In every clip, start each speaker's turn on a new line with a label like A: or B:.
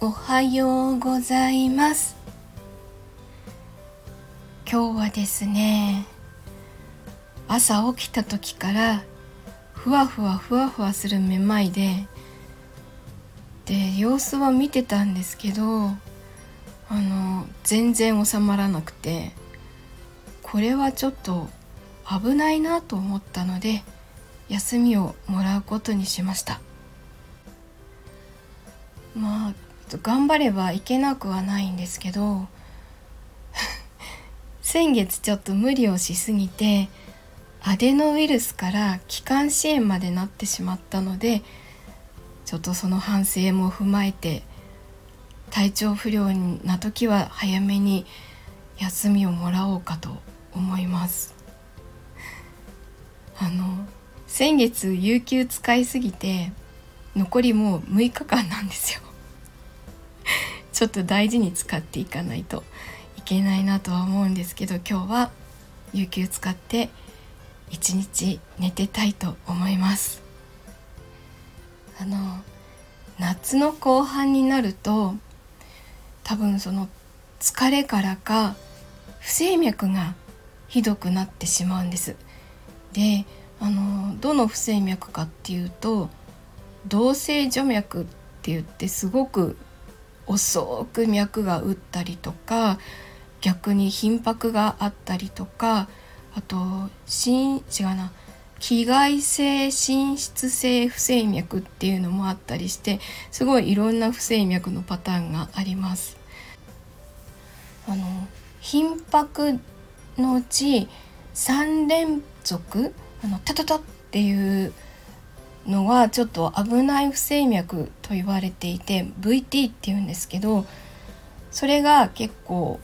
A: おはようございます。今日はですね朝起きた時からふわふわふわふわするめまいでで様子は見てたんですけどあの全然収まらなくてこれはちょっと危ないなと思ったので休みをもらうことにしました。まあ頑張ればいけなくはないんですけど 先月ちょっと無理をしすぎてアデノウイルスから気管支炎までなってしまったのでちょっとその反省も踏まえて体調不良な時は早めに休みをもらおうかと思います。あの先月有給使いすぎて残りもう6日間なんですよ。ちょっと大事に使っていかないといけないなとは思うんですけど今日は有給使って一日寝てたいと思います。あの夏の後半になると多分その疲れからか不整脈がひどくなってしまうんです。であのどの不整脈かっていうと動静除脈って言ってすごく遅く脈が打ったりとか逆に頻拍があったりとかあと心違うな気外性心室性不整脈っていうのもあったりしてすごいいろんな不整脈のパターンがあります。あの頻拍のうち3連続あのタタタっていうのはちょっと危ない不整脈と言われていて VT っていうんですけどそれが結構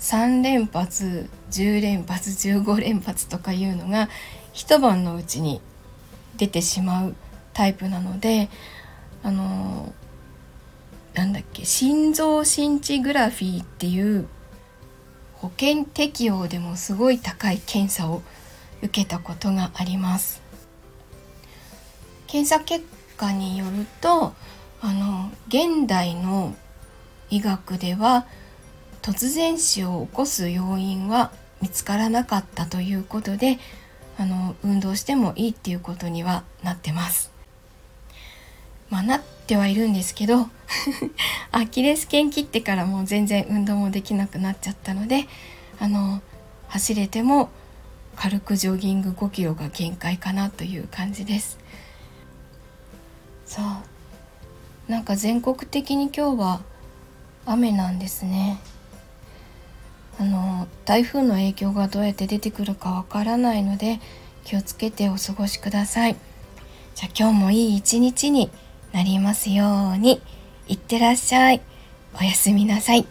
A: 3連発10連発15連発とかいうのが一晩のうちに出てしまうタイプなのであのなんだっけ心臓心地グラフィーっていう保険適用でもすごい高い検査を受けたことがあります。検査結果によるとあの現代の医学では突然死を起こす要因は見つからなかったということであの運動してもいいっていうことにはなってます。まあ、なってはいるんですけど アキレス腱切ってからもう全然運動もできなくなっちゃったのであの走れても軽くジョギング5キロが限界かなという感じですさあなんか全国的に今日は雨なんですね。あの台風の影響がどうやって出てくるかわからないので気をつけてお過ごしください。じゃあ今日もいい一日になりますように。いってらっしゃい。おやすみなさい。